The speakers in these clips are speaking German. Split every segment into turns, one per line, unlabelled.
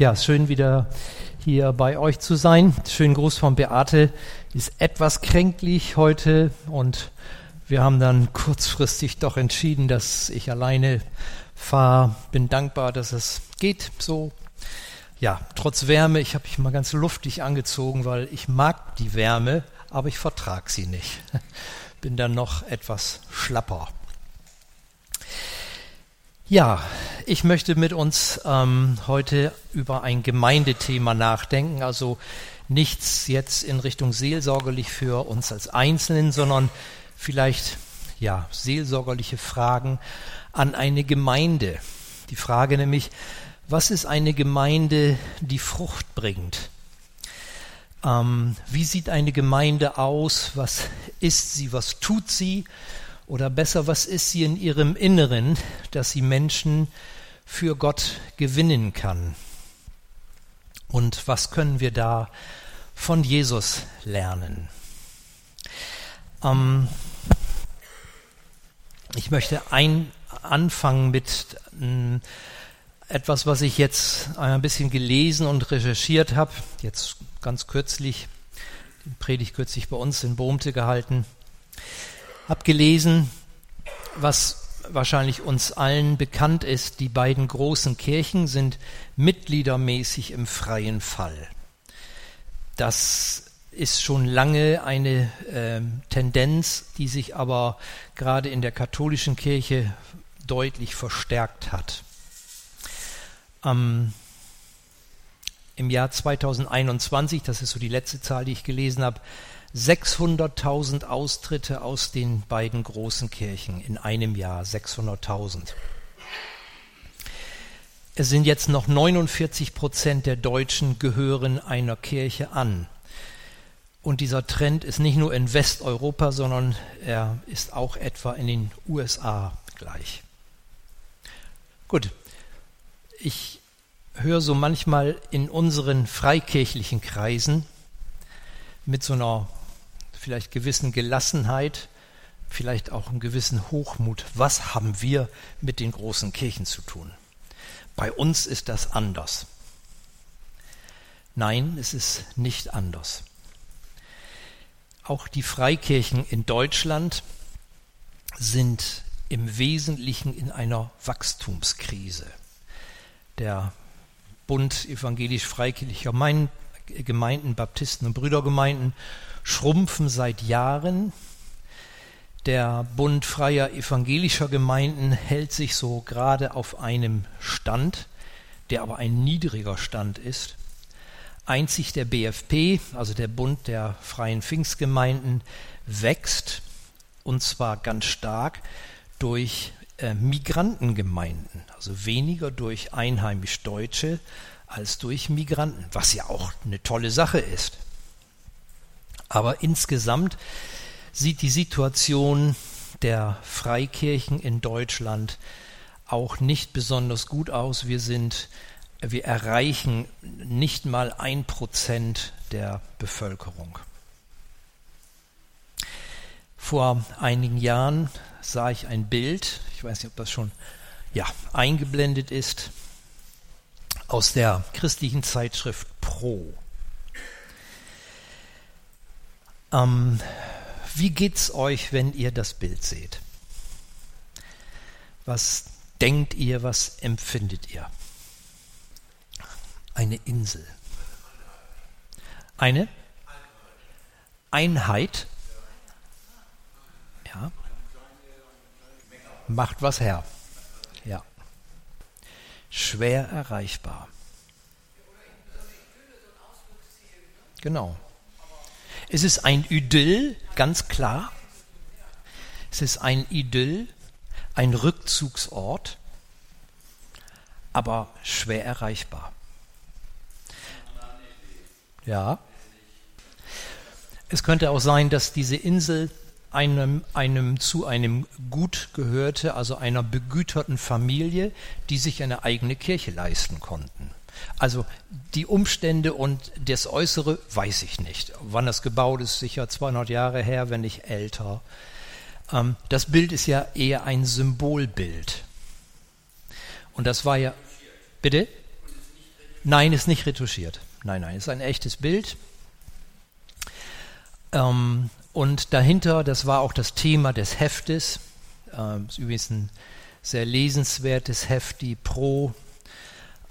Ja, schön wieder hier bei euch zu sein. Schönen Gruß von Beate. Ist etwas kränklich heute und wir haben dann kurzfristig doch entschieden, dass ich alleine fahre. Bin dankbar, dass es geht so. Ja, trotz Wärme, ich habe mich mal ganz luftig angezogen, weil ich mag die Wärme, aber ich vertrag sie nicht. Bin dann noch etwas schlapper. Ja, ich möchte mit uns ähm, heute über ein Gemeindethema nachdenken, also nichts jetzt in Richtung seelsorgerlich für uns als Einzelnen, sondern vielleicht ja seelsorgerliche Fragen an eine Gemeinde. Die Frage nämlich, was ist eine Gemeinde, die Frucht bringt? Ähm, wie sieht eine Gemeinde aus? Was ist sie? Was tut sie? Oder besser, was ist sie in ihrem Inneren, dass sie Menschen für Gott gewinnen kann? Und was können wir da von Jesus lernen? Ähm, ich möchte ein, anfangen mit äh, etwas, was ich jetzt ein bisschen gelesen und recherchiert habe. Jetzt ganz kürzlich, die Predigt kürzlich bei uns in Bohmte gehalten habe gelesen, was wahrscheinlich uns allen bekannt ist, die beiden großen Kirchen sind mitgliedermäßig im freien Fall. Das ist schon lange eine äh, Tendenz, die sich aber gerade in der katholischen Kirche deutlich verstärkt hat. Ähm, Im Jahr 2021, das ist so die letzte Zahl, die ich gelesen habe, 600.000 Austritte aus den beiden großen Kirchen in einem Jahr, 600.000. Es sind jetzt noch 49 Prozent der Deutschen gehören einer Kirche an. Und dieser Trend ist nicht nur in Westeuropa, sondern er ist auch etwa in den USA gleich. Gut, ich höre so manchmal in unseren freikirchlichen Kreisen mit so einer vielleicht gewissen Gelassenheit, vielleicht auch einen gewissen Hochmut. Was haben wir mit den großen Kirchen zu tun? Bei uns ist das anders. Nein, es ist nicht anders. Auch die Freikirchen in Deutschland sind im Wesentlichen in einer Wachstumskrise. Der Bund evangelisch-freikirchlicher Gemeinden, Baptisten und Brüdergemeinden schrumpfen seit Jahren. Der Bund freier evangelischer Gemeinden hält sich so gerade auf einem Stand, der aber ein niedriger Stand ist. Einzig der BFP, also der Bund der freien Pfingstgemeinden, wächst und zwar ganz stark durch äh, Migrantengemeinden, also weniger durch einheimisch Deutsche als durch Migranten, was ja auch eine tolle Sache ist. Aber insgesamt sieht die Situation der Freikirchen in Deutschland auch nicht besonders gut aus. Wir sind, wir erreichen nicht mal ein Prozent der Bevölkerung. Vor einigen Jahren sah ich ein Bild, ich weiß nicht, ob das schon ja, eingeblendet ist, aus der christlichen Zeitschrift Pro. Ähm, wie geht's euch, wenn ihr das Bild seht? Was denkt ihr, was empfindet ihr? Eine Insel. Eine Einheit. Ja. Macht was her. Schwer erreichbar. Genau. Es ist ein Idyll, ganz klar. Es ist ein Idyll, ein Rückzugsort, aber schwer erreichbar. Ja. Es könnte auch sein, dass diese Insel einem, einem zu einem Gut gehörte, also einer begüterten Familie, die sich eine eigene Kirche leisten konnten. Also die Umstände und das Äußere weiß ich nicht. Wann das gebaut ist, sicher 200 Jahre her, wenn nicht älter. Ähm, das Bild ist ja eher ein Symbolbild. Und das war ja. Bitte? Nein, ist nicht retuschiert. Nein, nein, ist ein echtes Bild. Ähm, und dahinter, das war auch das Thema des Heftes, ähm, ist übrigens ein sehr lesenswertes Heft, die Pro.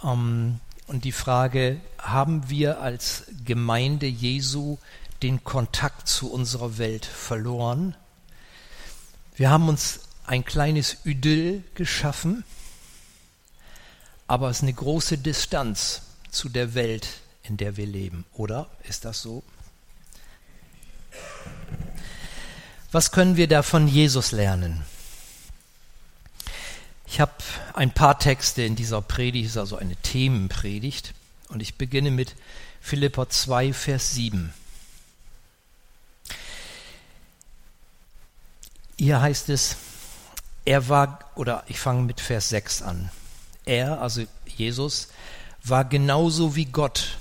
Ähm, und die Frage, haben wir als Gemeinde Jesu den Kontakt zu unserer Welt verloren? Wir haben uns ein kleines Idyll geschaffen, aber es ist eine große Distanz zu der Welt, in der wir leben, oder? Ist das so? Was können wir da von Jesus lernen? Ich habe ein paar Texte in dieser Predigt, also eine Themenpredigt, und ich beginne mit Philippa 2, Vers 7. Hier heißt es, er war, oder ich fange mit Vers 6 an. Er, also Jesus, war genauso wie Gott,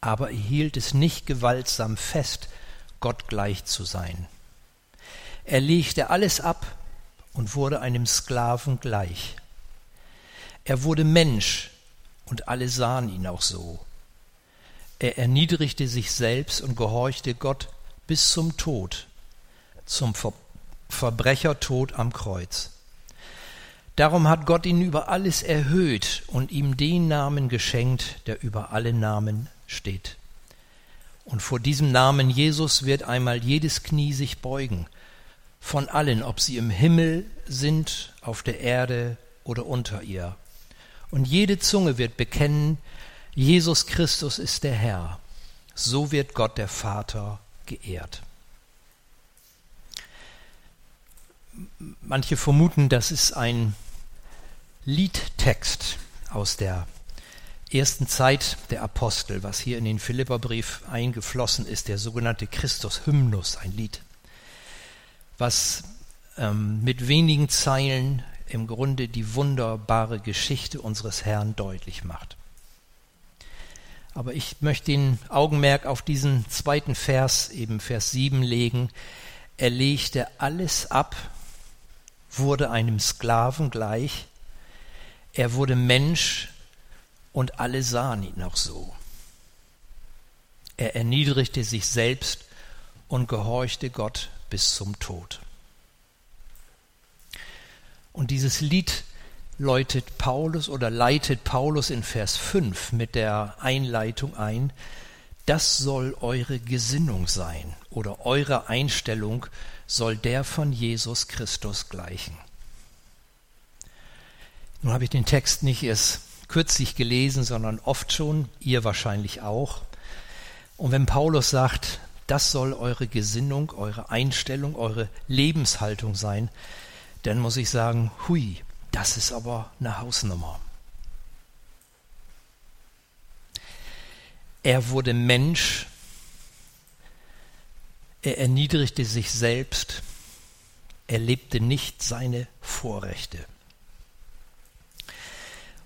aber er hielt es nicht gewaltsam fest, Gott gleich zu sein. Er legte alles ab und wurde einem Sklaven gleich. Er wurde Mensch und alle sahen ihn auch so. Er erniedrigte sich selbst und gehorchte Gott bis zum Tod, zum Ver Verbrechertod am Kreuz. Darum hat Gott ihn über alles erhöht und ihm den Namen geschenkt, der über alle Namen steht. Und vor diesem Namen Jesus wird einmal jedes Knie sich beugen, von allen, ob sie im Himmel sind, auf der Erde oder unter ihr. Und jede Zunge wird bekennen, Jesus Christus ist der Herr. So wird Gott der Vater geehrt. Manche vermuten, das ist ein Liedtext aus der ersten Zeit der Apostel, was hier in den Philipperbrief eingeflossen ist, der sogenannte Christus-Hymnus, ein Lied was ähm, mit wenigen Zeilen im Grunde die wunderbare Geschichte unseres Herrn deutlich macht. Aber ich möchte den Augenmerk auf diesen zweiten Vers, eben Vers 7 legen. Er legte alles ab, wurde einem Sklaven gleich, er wurde Mensch und alle sahen ihn auch so. Er erniedrigte sich selbst und gehorchte Gott bis zum Tod. Und dieses Lied läutet Paulus oder leitet Paulus in Vers 5 mit der Einleitung ein, das soll eure Gesinnung sein oder eure Einstellung soll der von Jesus Christus gleichen. Nun habe ich den Text nicht erst kürzlich gelesen, sondern oft schon, ihr wahrscheinlich auch. Und wenn Paulus sagt, das soll eure Gesinnung, eure Einstellung, eure Lebenshaltung sein, dann muss ich sagen, hui, das ist aber eine Hausnummer. Er wurde Mensch, er erniedrigte sich selbst, er lebte nicht seine Vorrechte.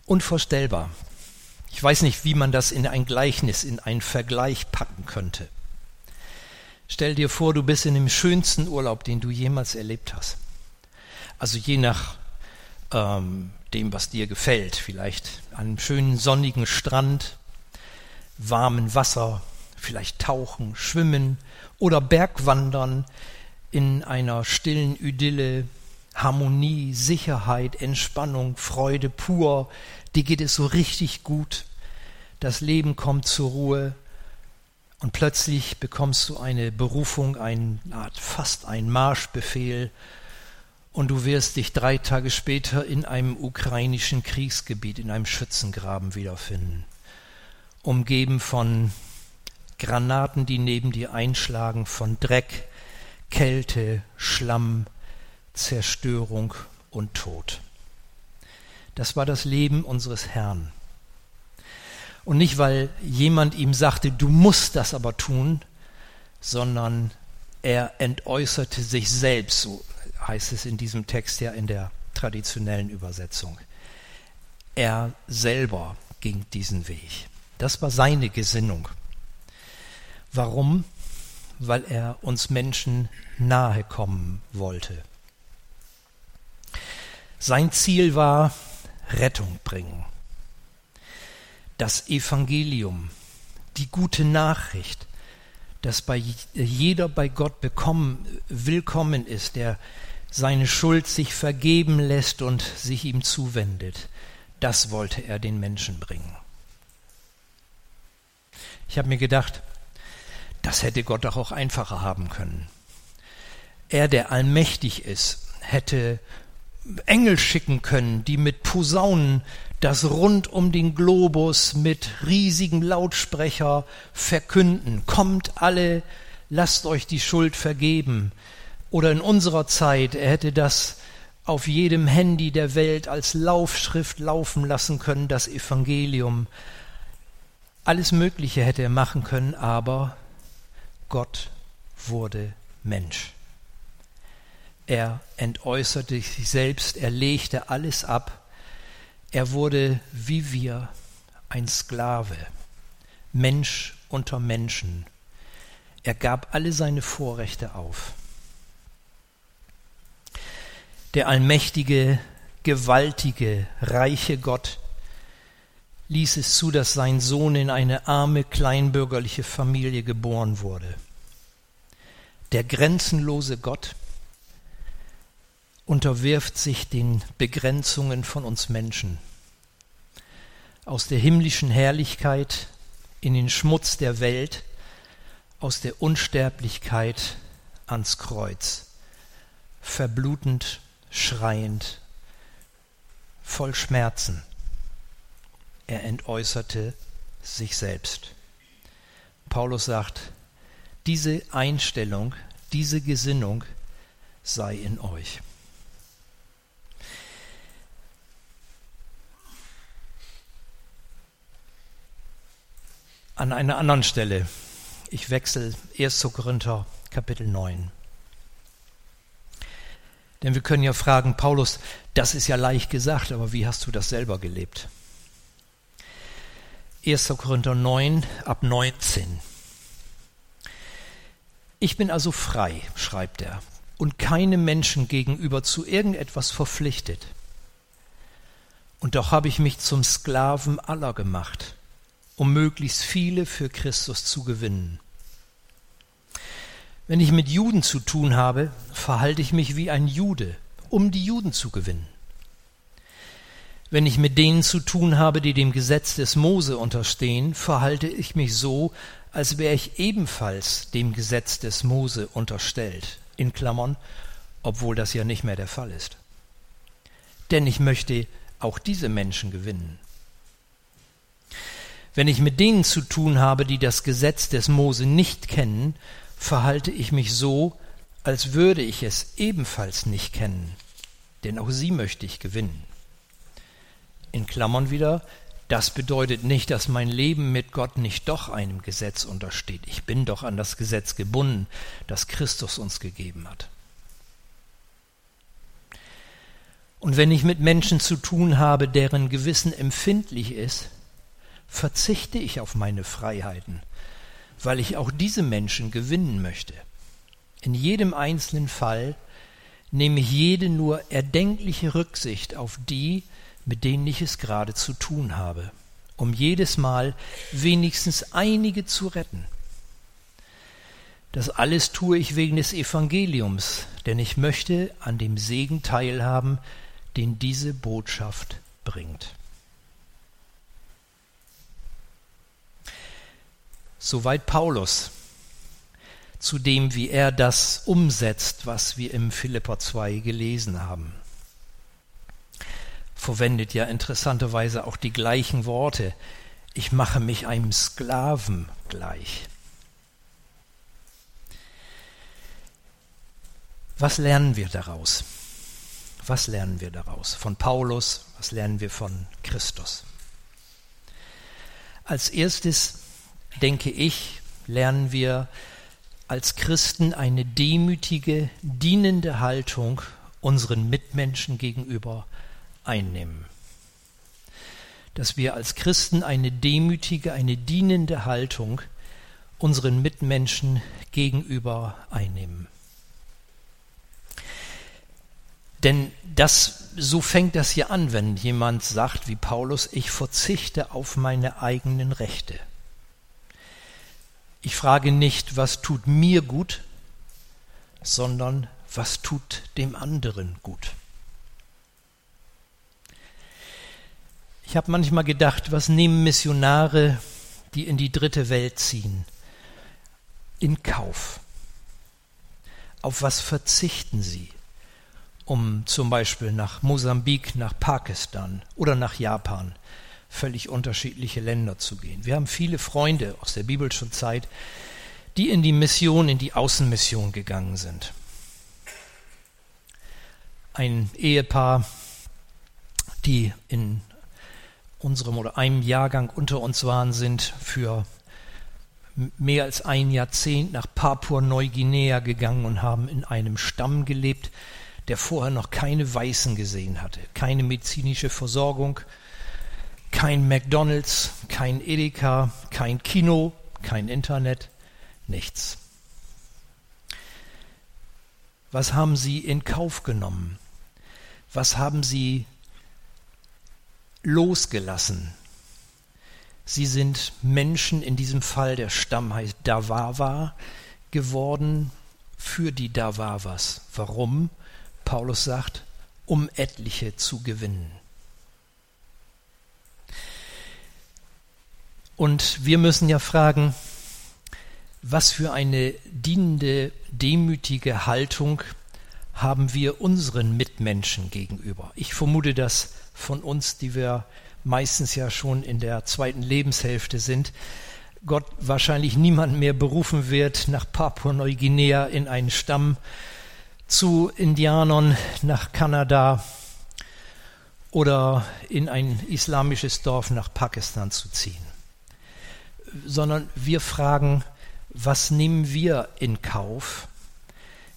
Unvorstellbar. Ich weiß nicht, wie man das in ein Gleichnis, in einen Vergleich packen könnte. Stell dir vor, du bist in dem schönsten Urlaub, den du jemals erlebt hast. Also je nach ähm, dem, was dir gefällt. Vielleicht an einem schönen sonnigen Strand, warmen Wasser, vielleicht tauchen, schwimmen oder Bergwandern in einer stillen Idylle, Harmonie, Sicherheit, Entspannung, Freude pur. Dir geht es so richtig gut. Das Leben kommt zur Ruhe und plötzlich bekommst du eine Berufung, eine Art fast ein Marschbefehl und du wirst dich drei Tage später in einem ukrainischen Kriegsgebiet, in einem Schützengraben wiederfinden, umgeben von Granaten, die neben dir einschlagen, von Dreck, Kälte, Schlamm, Zerstörung und Tod. Das war das Leben unseres Herrn. Und nicht, weil jemand ihm sagte, du musst das aber tun, sondern er entäußerte sich selbst, so heißt es in diesem Text ja in der traditionellen Übersetzung. Er selber ging diesen Weg. Das war seine Gesinnung. Warum? Weil er uns Menschen nahe kommen wollte. Sein Ziel war Rettung bringen. das Evangelium, die gute Nachricht, dass bei jeder bei Gott bekommen, willkommen ist, der seine Schuld sich vergeben lässt und sich ihm zuwendet. Das wollte er den Menschen bringen. Ich habe mir gedacht, das hätte Gott doch auch einfacher haben können. Er, der allmächtig ist, hätte Engel schicken können, die mit Posaunen das rund um den Globus mit riesigen Lautsprecher verkünden. Kommt alle, lasst euch die Schuld vergeben. Oder in unserer Zeit, er hätte das auf jedem Handy der Welt als Laufschrift laufen lassen können, das Evangelium. Alles Mögliche hätte er machen können, aber Gott wurde Mensch. Er entäußerte sich selbst, er legte alles ab. Er wurde wie wir ein Sklave, Mensch unter Menschen. Er gab alle seine Vorrechte auf. Der allmächtige, gewaltige, reiche Gott ließ es zu, dass sein Sohn in eine arme, kleinbürgerliche Familie geboren wurde. Der grenzenlose Gott unterwirft sich den Begrenzungen von uns Menschen. Aus der himmlischen Herrlichkeit in den Schmutz der Welt, aus der Unsterblichkeit ans Kreuz, verblutend, schreiend, voll Schmerzen. Er entäußerte sich selbst. Paulus sagt, diese Einstellung, diese Gesinnung sei in euch. An einer anderen Stelle. Ich wechsle 1. Korinther Kapitel 9. Denn wir können ja fragen, Paulus, das ist ja leicht gesagt, aber wie hast du das selber gelebt? 1. Korinther 9 ab 19. Ich bin also frei, schreibt er, und keinem Menschen gegenüber zu irgendetwas verpflichtet. Und doch habe ich mich zum Sklaven aller gemacht um möglichst viele für Christus zu gewinnen. Wenn ich mit Juden zu tun habe, verhalte ich mich wie ein Jude, um die Juden zu gewinnen. Wenn ich mit denen zu tun habe, die dem Gesetz des Mose unterstehen, verhalte ich mich so, als wäre ich ebenfalls dem Gesetz des Mose unterstellt, in Klammern, obwohl das ja nicht mehr der Fall ist. Denn ich möchte auch diese Menschen gewinnen. Wenn ich mit denen zu tun habe, die das Gesetz des Mose nicht kennen, verhalte ich mich so, als würde ich es ebenfalls nicht kennen, denn auch sie möchte ich gewinnen. In Klammern wieder, das bedeutet nicht, dass mein Leben mit Gott nicht doch einem Gesetz untersteht. Ich bin doch an das Gesetz gebunden, das Christus uns gegeben hat. Und wenn ich mit Menschen zu tun habe, deren Gewissen empfindlich ist, verzichte ich auf meine Freiheiten, weil ich auch diese Menschen gewinnen möchte. In jedem einzelnen Fall nehme ich jede nur erdenkliche Rücksicht auf die, mit denen ich es gerade zu tun habe, um jedes Mal wenigstens einige zu retten. Das alles tue ich wegen des Evangeliums, denn ich möchte an dem Segen teilhaben, den diese Botschaft bringt. Soweit Paulus zu dem, wie er das umsetzt, was wir im Philipper 2 gelesen haben. Verwendet ja interessanterweise auch die gleichen Worte. Ich mache mich einem Sklaven gleich. Was lernen wir daraus? Was lernen wir daraus? Von Paulus, was lernen wir von Christus? Als erstes denke ich, lernen wir als Christen eine demütige, dienende Haltung unseren Mitmenschen gegenüber einnehmen. Dass wir als Christen eine demütige, eine dienende Haltung unseren Mitmenschen gegenüber einnehmen. Denn das, so fängt das hier an, wenn jemand sagt, wie Paulus, ich verzichte auf meine eigenen Rechte. Ich frage nicht, was tut mir gut, sondern was tut dem anderen gut. Ich habe manchmal gedacht, was nehmen Missionare, die in die dritte Welt ziehen, in Kauf? Auf was verzichten sie, um zum Beispiel nach Mosambik, nach Pakistan oder nach Japan, völlig unterschiedliche Länder zu gehen? Wir haben viele Freunde aus der biblischen Zeit, die in die Mission, in die Außenmission gegangen sind. Ein Ehepaar, die in unserem oder einem Jahrgang unter uns waren, sind für mehr als ein Jahrzehnt nach Papua-Neuguinea gegangen und haben in einem Stamm gelebt, der vorher noch keine Weißen gesehen hatte, keine medizinische Versorgung, kein McDonald's, kein Edeka, kein Kino, kein Internet, nichts. Was haben sie in Kauf genommen? Was haben sie losgelassen? Sie sind Menschen, in diesem Fall der Stamm heißt Dawawa, geworden für die Dawawas. Warum? Paulus sagt, um etliche zu gewinnen. Und wir müssen ja fragen, was für eine dienende, demütige Haltung haben wir unseren Mitmenschen gegenüber. Ich vermute, dass von uns, die wir meistens ja schon in der zweiten Lebenshälfte sind, Gott wahrscheinlich niemand mehr berufen wird, nach Papua-Neuguinea in einen Stamm zu Indianern nach Kanada oder in ein islamisches Dorf nach Pakistan zu ziehen, sondern wir fragen, was nehmen wir in Kauf?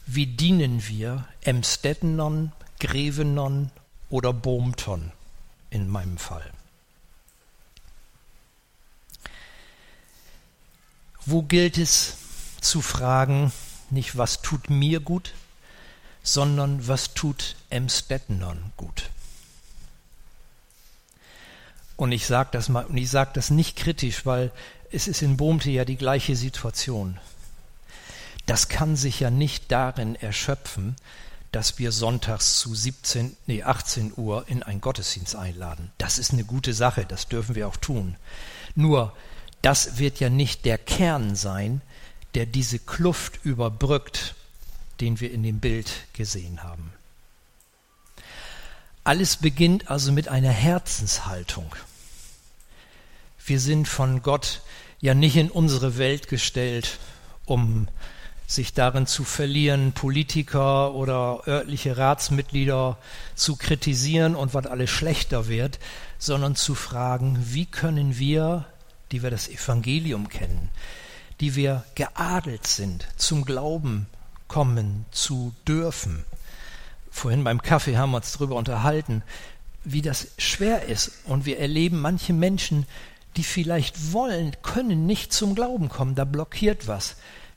Wie dienen wir Emstettenern, Grevenern oder Bohmton in meinem Fall? Wo gilt es zu fragen, nicht was tut mir gut, sondern was tut Emstettenern gut? Und ich sage das mal, und ich sage das nicht kritisch, weil es ist in Bohmte ja die gleiche Situation. Das kann sich ja nicht darin erschöpfen, dass wir sonntags zu 17, nee, 18 Uhr in einen Gottesdienst einladen. Das ist eine gute Sache, das dürfen wir auch tun. Nur das wird ja nicht der Kern sein, der diese Kluft überbrückt, den wir in dem Bild gesehen haben. Alles beginnt also mit einer Herzenshaltung. Wir sind von Gott ja nicht in unsere Welt gestellt, um sich darin zu verlieren, Politiker oder örtliche Ratsmitglieder zu kritisieren und was alles schlechter wird, sondern zu fragen, wie können wir die wir das Evangelium kennen, die wir geadelt sind, zum Glauben kommen zu dürfen. Vorhin beim Kaffee haben wir uns darüber unterhalten, wie das schwer ist. Und wir erleben manche Menschen, die vielleicht wollen, können nicht zum Glauben kommen. Da blockiert was.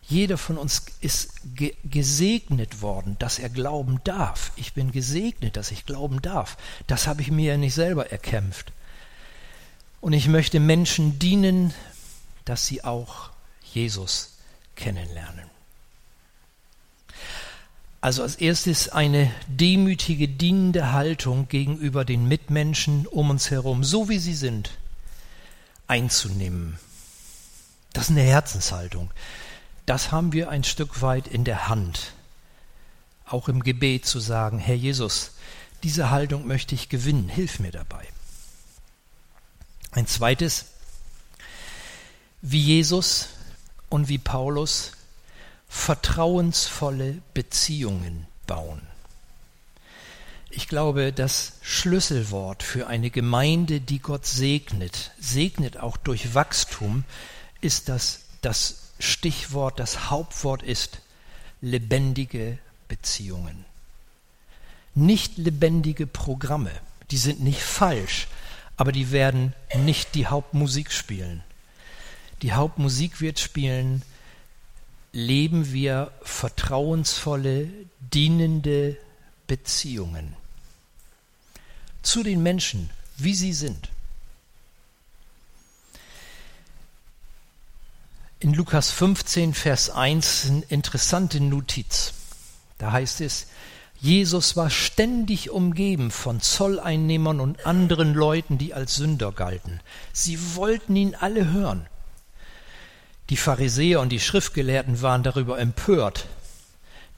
Jeder von uns ist ge gesegnet worden, dass er glauben darf. Ich bin gesegnet, dass ich glauben darf. Das habe ich mir ja nicht selber erkämpft. Und ich möchte Menschen dienen, dass sie auch Jesus kennenlernen. Also als erstes eine demütige, dienende Haltung gegenüber den Mitmenschen um uns herum, so wie sie sind, einzunehmen. Das ist eine Herzenshaltung. Das haben wir ein Stück weit in der Hand. Auch im Gebet zu sagen, Herr Jesus, diese Haltung möchte ich gewinnen, hilf mir dabei. Ein zweites, wie Jesus und wie Paulus vertrauensvolle Beziehungen bauen. Ich glaube, das Schlüsselwort für eine Gemeinde, die Gott segnet, segnet auch durch Wachstum, ist das, das Stichwort, das Hauptwort ist lebendige Beziehungen. Nicht lebendige Programme, die sind nicht falsch, aber die werden nicht die Hauptmusik spielen. Die Hauptmusik wird spielen, leben wir vertrauensvolle, dienende Beziehungen zu den Menschen, wie sie sind. In Lukas 15, Vers 1 eine interessante Notiz. Da heißt es, Jesus war ständig umgeben von Zolleinnehmern und anderen Leuten, die als Sünder galten. Sie wollten ihn alle hören. Die Pharisäer und die Schriftgelehrten waren darüber empört.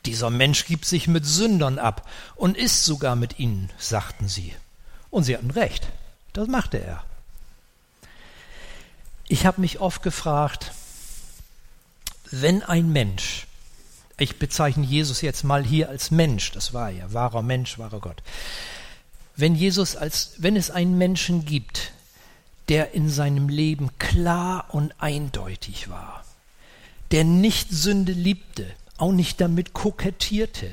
Dieser Mensch gibt sich mit Sündern ab und isst sogar mit ihnen, sagten sie. Und sie hatten recht. Das machte er. Ich habe mich oft gefragt, wenn ein Mensch, ich bezeichne Jesus jetzt mal hier als Mensch, das war er, wahrer Mensch, wahrer Gott. Wenn Jesus als, wenn es einen Menschen gibt, der in seinem Leben klar und eindeutig war, der nicht Sünde liebte, auch nicht damit kokettierte,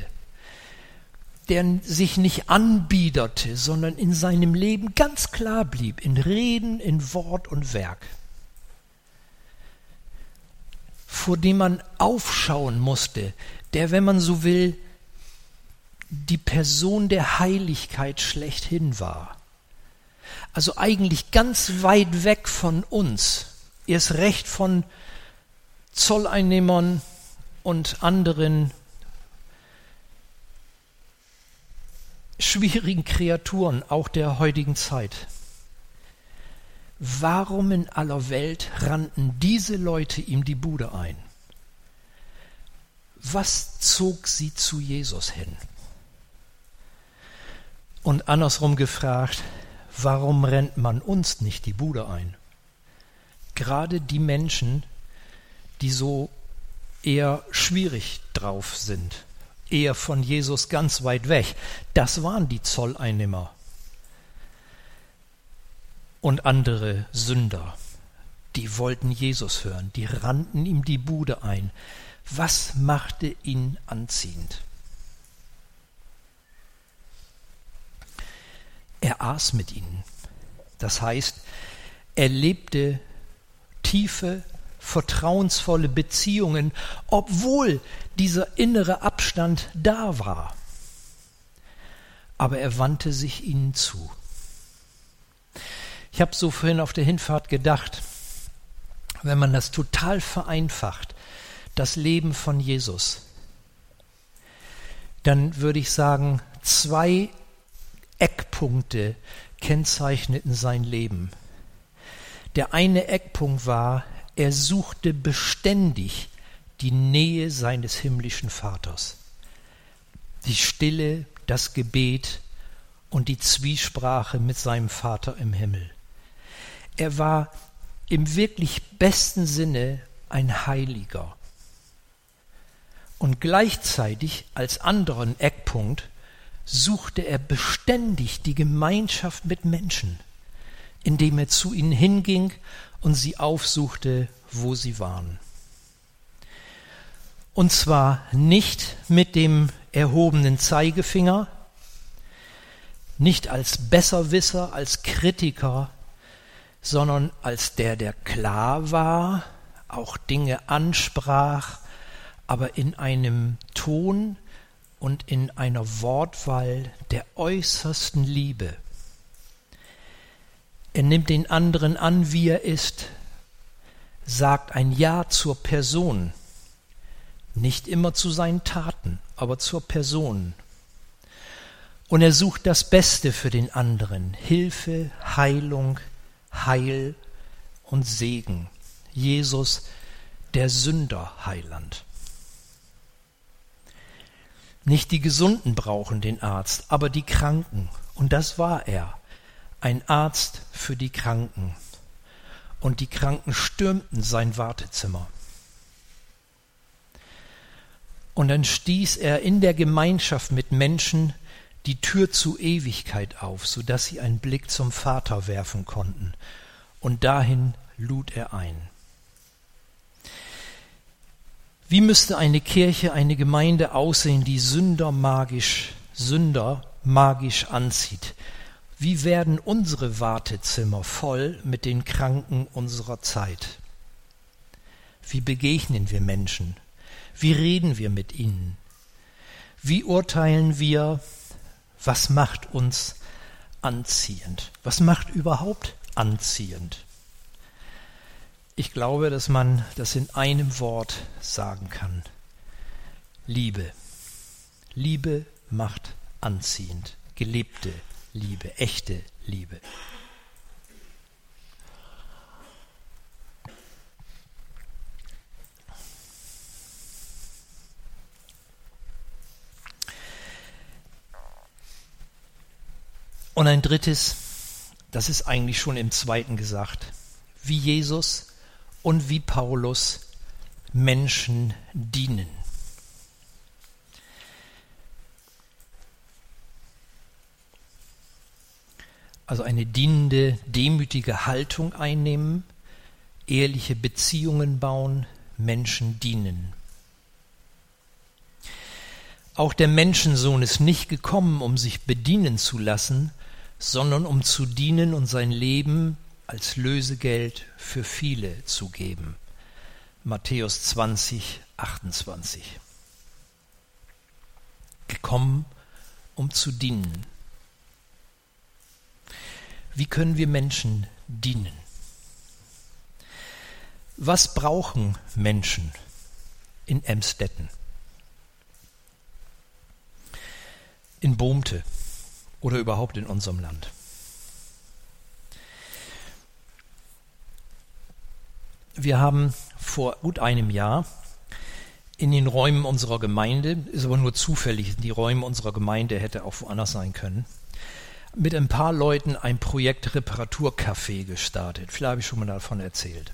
der sich nicht anbiederte, sondern in seinem Leben ganz klar blieb, in Reden, in Wort und Werk, vor dem man aufschauen musste, der, wenn man so will, die Person der Heiligkeit schlechthin war. Also eigentlich ganz weit weg von uns, erst recht von Zolleinnehmern und anderen schwierigen Kreaturen auch der heutigen Zeit. Warum in aller Welt rannten diese Leute ihm die Bude ein? Was zog sie zu Jesus hin? Und andersrum gefragt, warum rennt man uns nicht die Bude ein? Gerade die Menschen, die so eher schwierig drauf sind, eher von Jesus ganz weit weg. Das waren die Zolleinnehmer und andere Sünder. Die wollten Jesus hören, die rannten ihm die Bude ein. Was machte ihn anziehend? Er aß mit ihnen. Das heißt, er lebte tiefe vertrauensvolle Beziehungen, obwohl dieser innere Abstand da war. Aber er wandte sich ihnen zu. Ich habe so vorhin auf der Hinfahrt gedacht, wenn man das total vereinfacht, das Leben von Jesus, dann würde ich sagen, zwei Eckpunkte kennzeichneten sein Leben. Der eine Eckpunkt war, er suchte beständig die Nähe seines himmlischen Vaters. Die Stille, das Gebet und die Zwiesprache mit seinem Vater im Himmel. Er war im wirklich besten Sinne ein Heiliger. Und gleichzeitig als anderen Eckpunkt suchte er beständig die Gemeinschaft mit Menschen, indem er zu ihnen hinging und sie aufsuchte, wo sie waren. Und zwar nicht mit dem erhobenen Zeigefinger, nicht als Besserwisser, als Kritiker, sondern als der, der klar war, auch Dinge ansprach, aber in einem Ton und in einer Wortwahl der äußersten Liebe. Er nimmt den anderen an, wie er ist, sagt ein Ja zur Person, nicht immer zu seinen Taten, aber zur Person. Und er sucht das Beste für den anderen, Hilfe, Heilung, Heil und Segen. Jesus, der Sünderheiland. Nicht die Gesunden brauchen den Arzt, aber die Kranken. Und das war er ein Arzt für die Kranken. Und die Kranken stürmten sein Wartezimmer. Und dann stieß er in der Gemeinschaft mit Menschen die Tür zur Ewigkeit auf, so dass sie einen Blick zum Vater werfen konnten. Und dahin lud er ein. Wie müsste eine Kirche, eine Gemeinde aussehen, die Sünder magisch, Sünder magisch anzieht? Wie werden unsere Wartezimmer voll mit den Kranken unserer Zeit? Wie begegnen wir Menschen? Wie reden wir mit ihnen? Wie urteilen wir, Was macht uns anziehend? Was macht überhaupt anziehend? Ich glaube, dass man das in einem Wort sagen kann. Liebe. Liebe macht anziehend. Gelebte Liebe, echte Liebe. Und ein drittes, das ist eigentlich schon im zweiten gesagt, wie Jesus und wie Paulus Menschen dienen. Also eine dienende, demütige Haltung einnehmen, ehrliche Beziehungen bauen, Menschen dienen. Auch der Menschensohn ist nicht gekommen, um sich bedienen zu lassen, sondern um zu dienen und sein Leben als Lösegeld für viele zu geben. Matthäus 20, 28. Gekommen, um zu dienen. Wie können wir Menschen dienen? Was brauchen Menschen in Emstetten? In Bohmte? oder überhaupt in unserem Land. Wir haben vor gut einem Jahr in den Räumen unserer Gemeinde, ist aber nur zufällig, die Räume unserer Gemeinde hätte auch woanders sein können, mit ein paar Leuten ein Projekt Reparaturcafé gestartet. Vielleicht habe ich schon mal davon erzählt.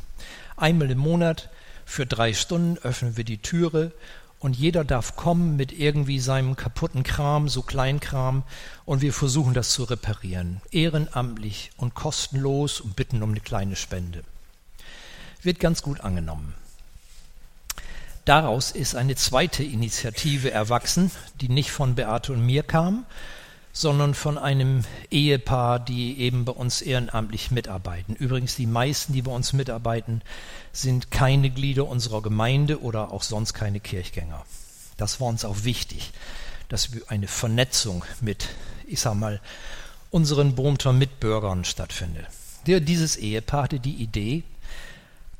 Einmal im Monat für drei Stunden öffnen wir die Türe und jeder darf kommen mit irgendwie seinem kaputten Kram, so Kleinkram, und wir versuchen das zu reparieren, ehrenamtlich und kostenlos und bitten um eine kleine Spende. Wird ganz gut angenommen. Daraus ist eine zweite Initiative erwachsen, die nicht von Beate und mir kam, sondern von einem Ehepaar, die eben bei uns ehrenamtlich mitarbeiten. Übrigens, die meisten, die bei uns mitarbeiten, sind keine Glieder unserer Gemeinde oder auch sonst keine Kirchgänger. Das war uns auch wichtig, dass eine Vernetzung mit, ich sag mal, unseren Brumter Mitbürgern stattfindet. Dieses Ehepaar hatte die Idee,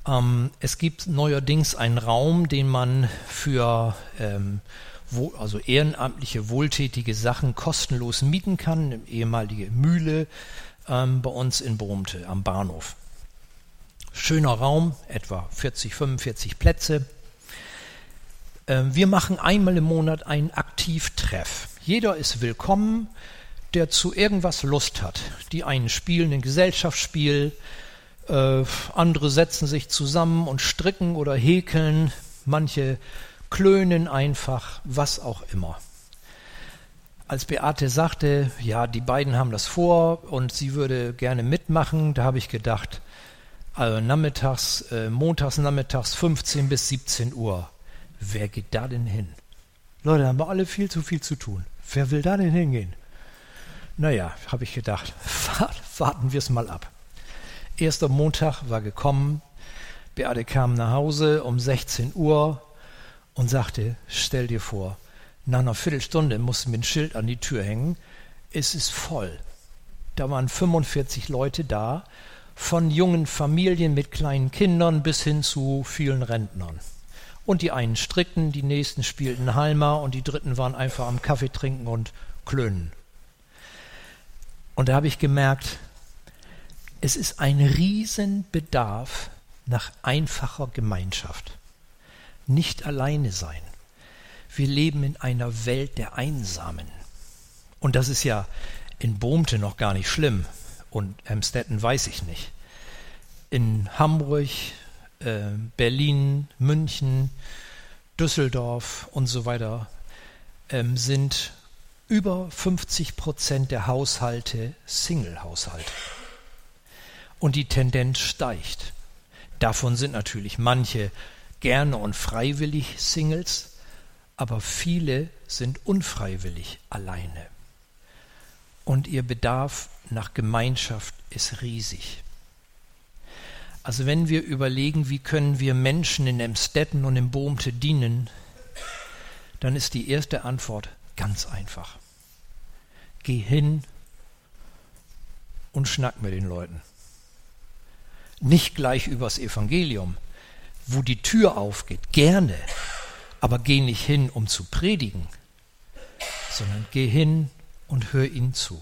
ähm, es gibt neuerdings einen Raum, den man für ähm, wo, also ehrenamtliche, wohltätige Sachen kostenlos mieten kann, eine ehemalige Mühle ähm, bei uns in Brumte am Bahnhof. Schöner Raum, etwa 40, 45 Plätze. Ähm, wir machen einmal im Monat einen Aktivtreff. Jeder ist willkommen, der zu irgendwas Lust hat. Die einen spielen ein Gesellschaftsspiel, äh, andere setzen sich zusammen und stricken oder häkeln, manche klönen einfach, was auch immer. Als Beate sagte, ja, die beiden haben das vor und sie würde gerne mitmachen, da habe ich gedacht, also nachmittags, äh, montags nachmittags 15 bis 17 Uhr. Wer geht da denn hin? Leute, da haben wir alle viel zu viel zu tun. Wer will da denn hingehen? Naja, habe ich gedacht, warten wir es mal ab. Erster Montag war gekommen, Beate kam nach Hause um 16 Uhr, und sagte, stell dir vor, nach einer Viertelstunde mussten wir ein Schild an die Tür hängen, es ist voll. Da waren 45 Leute da, von jungen Familien mit kleinen Kindern bis hin zu vielen Rentnern. Und die einen strickten, die nächsten spielten Halma und die dritten waren einfach am Kaffee trinken und klönen. Und da habe ich gemerkt, es ist ein Riesenbedarf nach einfacher Gemeinschaft nicht alleine sein. Wir leben in einer Welt der Einsamen. Und das ist ja in Bohmte noch gar nicht schlimm. Und Amstetten weiß ich nicht. In Hamburg, äh, Berlin, München, Düsseldorf und so weiter ähm, sind über 50 Prozent der Haushalte Single-Haushalte. Und die Tendenz steigt. Davon sind natürlich manche gerne und freiwillig Singles, aber viele sind unfreiwillig alleine. Und ihr Bedarf nach Gemeinschaft ist riesig. Also wenn wir überlegen, wie können wir Menschen in Emstetten und im Bohmte dienen, dann ist die erste Antwort ganz einfach. geh hin und schnack mit den Leuten. Nicht gleich übers Evangelium, wo die Tür aufgeht, gerne, aber geh nicht hin, um zu predigen, sondern geh hin und hör ihnen zu.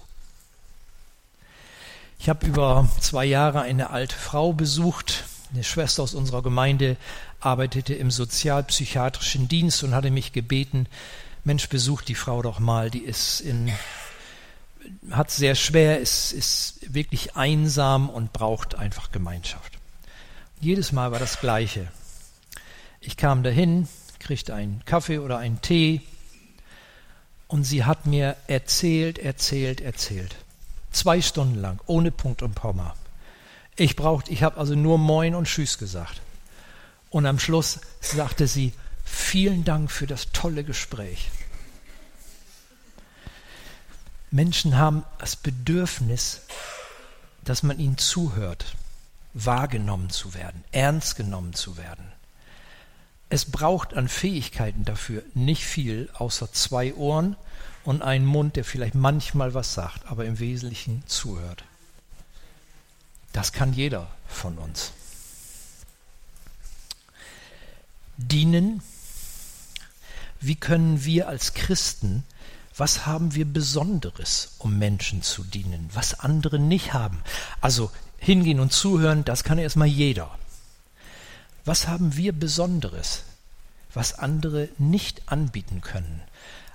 Ich habe über zwei Jahre eine alte Frau besucht. Eine Schwester aus unserer Gemeinde arbeitete im sozialpsychiatrischen Dienst und hatte mich gebeten, Mensch, besuch die Frau doch mal, die ist in, hat sehr schwer, ist, ist wirklich einsam und braucht einfach Gemeinschaft. Jedes Mal war das Gleiche. Ich kam dahin, kriegte einen Kaffee oder einen Tee und sie hat mir erzählt, erzählt, erzählt. Zwei Stunden lang, ohne Punkt und Komma. Ich brauchte, ich habe also nur Moin und Tschüss gesagt. Und am Schluss sagte sie, vielen Dank für das tolle Gespräch. Menschen haben das Bedürfnis, dass man ihnen zuhört, wahrgenommen zu werden, ernst genommen zu werden. Es braucht an Fähigkeiten dafür nicht viel, außer zwei Ohren und einen Mund, der vielleicht manchmal was sagt, aber im Wesentlichen zuhört. Das kann jeder von uns. Dienen. Wie können wir als Christen, was haben wir Besonderes, um Menschen zu dienen, was andere nicht haben? Also hingehen und zuhören, das kann erstmal jeder. Was haben wir Besonderes, was andere nicht anbieten können?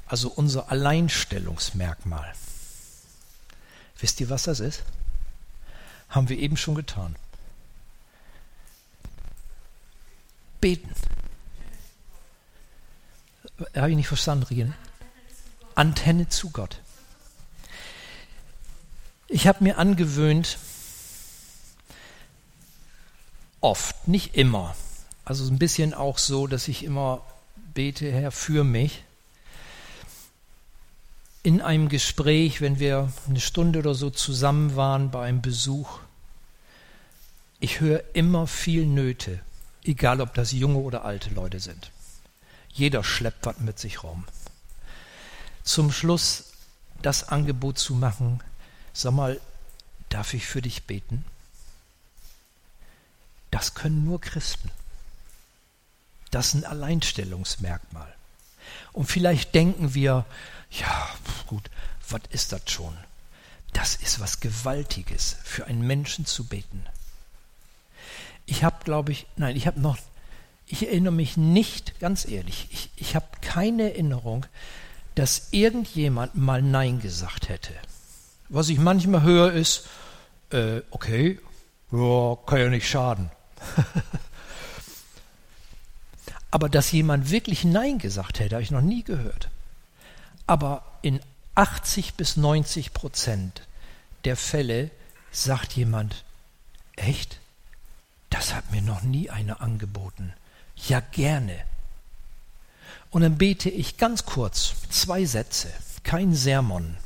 also unser Alleinstellungsmerkmal. Wisst ihr, was das ist? Haben wir eben schon getan. Beten. Habe ich nicht verstanden, Rien? Antenne zu Gott. Ich habe mir angewöhnt, oft, nicht immer, also ein bisschen auch so, dass ich immer bete, Herr, für mich in einem Gespräch, wenn wir eine Stunde oder so zusammen waren bei einem Besuch, ich höre immer viel Nöte, egal ob das junge oder alte Leute sind. Jeder schleppt was mit sich rum. Zum Schluss das Angebot zu machen, sag mal, darf ich für dich beten? Das können nur Christen. Das ist ein Alleinstellungsmerkmal. Und vielleicht denken wir, ja, gut, was ist das schon? Das ist was Gewaltiges, für einen Menschen zu beten. Ich habe, glaube ich, nein, ich habe noch, ich erinnere mich nicht, ganz ehrlich, ich, ich habe keine Erinnerung, dass irgendjemand mal Nein gesagt hätte. Was ich manchmal höre ist, äh, okay, ja, kann ja nicht schaden. Aber dass jemand wirklich Nein gesagt hätte, habe ich noch nie gehört. Aber in 80 bis 90 Prozent der Fälle sagt jemand, echt? Das hat mir noch nie einer angeboten. Ja, gerne. Und dann bete ich ganz kurz, zwei Sätze, kein Sermon,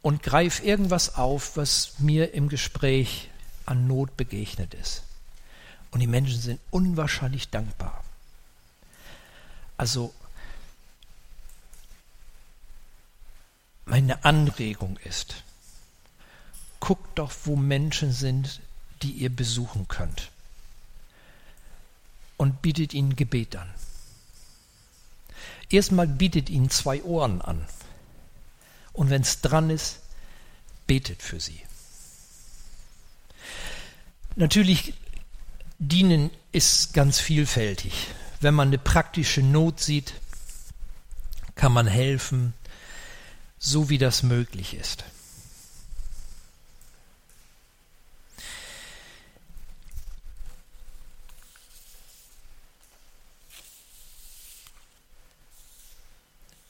und greife irgendwas auf, was mir im Gespräch an Not begegnet ist. Und die Menschen sind unwahrscheinlich dankbar. Also meine Anregung ist, guckt doch, wo Menschen sind, die ihr besuchen könnt. Und bietet ihnen Gebet an. Erstmal bietet ihnen zwei Ohren an. Und wenn es dran ist, betet für sie. Natürlich, dienen ist ganz vielfältig. Wenn man eine praktische Not sieht, kann man helfen, so wie das möglich ist.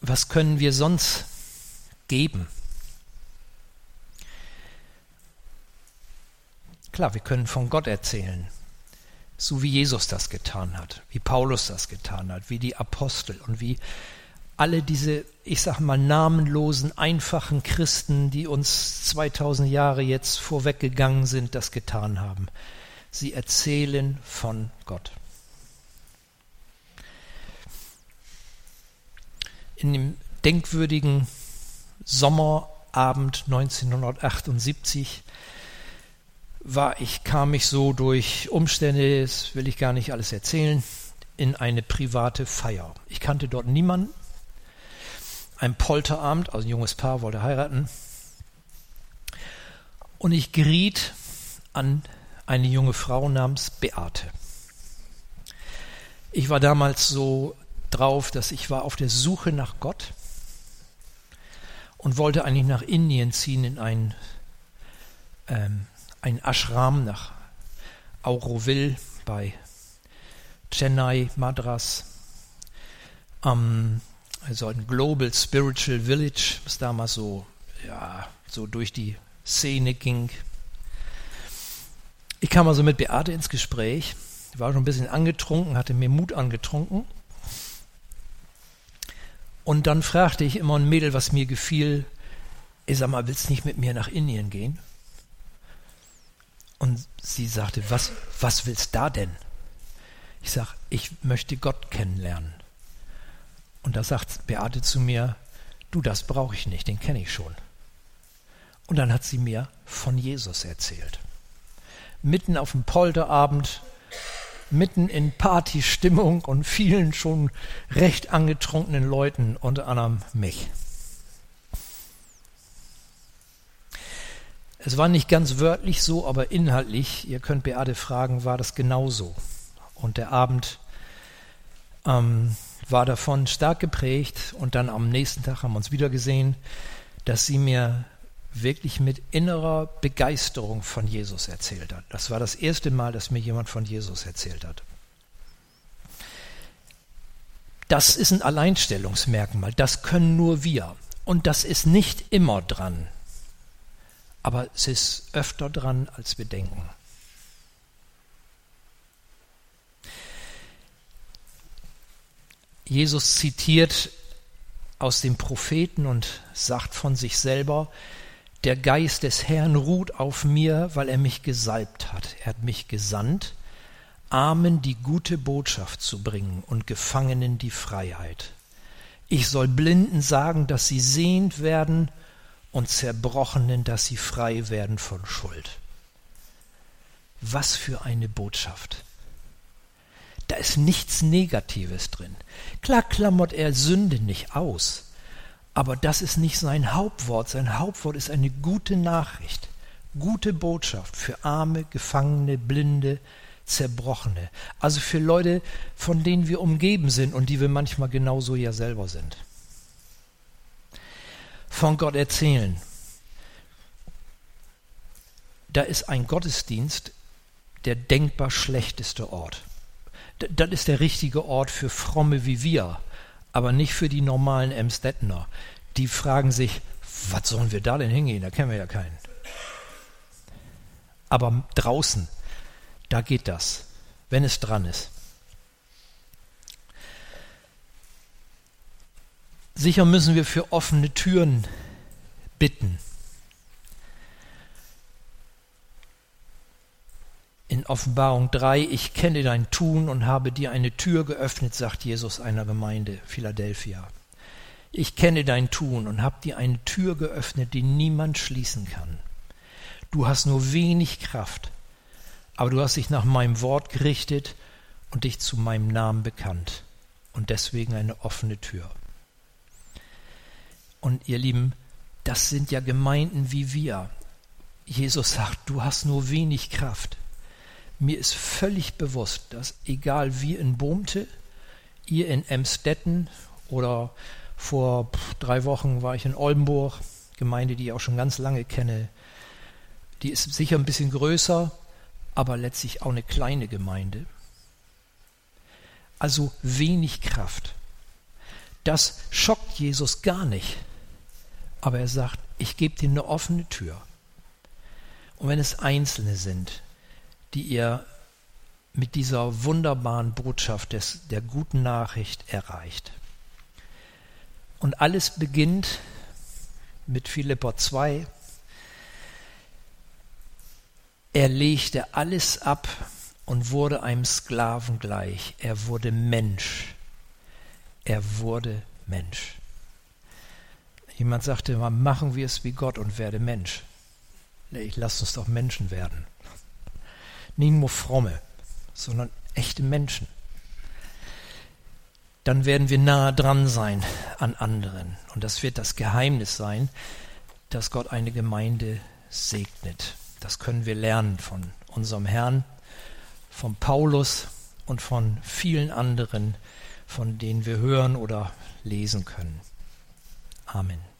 Was können wir sonst geben? Klar, wir können von Gott erzählen, so wie Jesus das getan hat, wie Paulus das getan hat, wie die Apostel und wie alle diese, ich sag mal, namenlosen, einfachen Christen, die uns 2000 Jahre jetzt vorweggegangen sind, das getan haben. Sie erzählen von Gott. In dem denkwürdigen Sommerabend 1978 war ich, kam ich so durch Umstände, das will ich gar nicht alles erzählen, in eine private Feier. Ich kannte dort niemanden. Ein Polterabend, also ein junges Paar wollte heiraten. Und ich geriet an eine junge Frau namens Beate. Ich war damals so drauf, dass ich war auf der Suche nach Gott und wollte eigentlich nach Indien ziehen in ein, ähm, ein Ashram nach Auroville bei Chennai, Madras. Ähm, also ein Global Spiritual Village, was damals so, ja, so durch die Szene ging. Ich kam also mit Beate ins Gespräch, war schon ein bisschen angetrunken, hatte mir Mut angetrunken. Und dann fragte ich immer ein Mädel, was mir gefiel, ich sag mal, willst du nicht mit mir nach Indien gehen? Und sie sagte, was, was willst da denn? Ich sag, ich möchte Gott kennenlernen. Und da sagt Beate zu mir, du, das brauche ich nicht, den kenne ich schon. Und dann hat sie mir von Jesus erzählt. Mitten auf dem Polterabend, mitten in Partystimmung und vielen schon recht angetrunkenen Leuten, unter anderem mich. Es war nicht ganz wörtlich so, aber inhaltlich, ihr könnt Beate fragen, war das genauso. Und der Abend ähm, war davon stark geprägt und dann am nächsten Tag haben wir uns wieder gesehen, dass sie mir wirklich mit innerer Begeisterung von Jesus erzählt hat. Das war das erste Mal, dass mir jemand von Jesus erzählt hat. Das ist ein Alleinstellungsmerkmal, das können nur wir. Und das ist nicht immer dran aber es ist öfter dran, als wir denken. Jesus zitiert aus dem Propheten und sagt von sich selber, der Geist des Herrn ruht auf mir, weil er mich gesalbt hat. Er hat mich gesandt, Armen die gute Botschaft zu bringen und Gefangenen die Freiheit. Ich soll Blinden sagen, dass sie sehend werden und Zerbrochenen, dass sie frei werden von Schuld. Was für eine Botschaft. Da ist nichts Negatives drin. Klar klammert er Sünde nicht aus, aber das ist nicht sein Hauptwort. Sein Hauptwort ist eine gute Nachricht, gute Botschaft für Arme, Gefangene, Blinde, Zerbrochene. Also für Leute, von denen wir umgeben sind und die wir manchmal genauso ja selber sind von Gott erzählen. Da ist ein Gottesdienst der denkbar schlechteste Ort. Das ist der richtige Ort für Fromme wie wir, aber nicht für die normalen Emstettener. Die fragen sich, was sollen wir da denn hingehen? Da kennen wir ja keinen. Aber draußen, da geht das, wenn es dran ist. Sicher müssen wir für offene Türen bitten. In Offenbarung 3, ich kenne dein Tun und habe dir eine Tür geöffnet, sagt Jesus einer Gemeinde, Philadelphia. Ich kenne dein Tun und habe dir eine Tür geöffnet, die niemand schließen kann. Du hast nur wenig Kraft, aber du hast dich nach meinem Wort gerichtet und dich zu meinem Namen bekannt und deswegen eine offene Tür. Und ihr Lieben, das sind ja Gemeinden wie wir. Jesus sagt, du hast nur wenig Kraft. Mir ist völlig bewusst, dass egal wie in Bohmte, ihr in Emstetten oder vor drei Wochen war ich in Oldenburg, Gemeinde, die ich auch schon ganz lange kenne, die ist sicher ein bisschen größer, aber letztlich auch eine kleine Gemeinde. Also wenig Kraft. Das schockt Jesus gar nicht. Aber er sagt, ich gebe dir eine offene Tür. Und wenn es Einzelne sind, die ihr mit dieser wunderbaren Botschaft des, der guten Nachricht erreicht. Und alles beginnt mit Philippa 2. Er legte alles ab und wurde einem Sklaven gleich. Er wurde Mensch. Er wurde Mensch. Jemand sagte mal, machen wir es wie Gott und werde Mensch. Nee, lasst uns doch Menschen werden. Nicht nur fromme, sondern echte Menschen. Dann werden wir nahe dran sein an anderen. Und das wird das Geheimnis sein, dass Gott eine Gemeinde segnet. Das können wir lernen von unserem Herrn, von Paulus und von vielen anderen, von denen wir hören oder lesen können. Amen.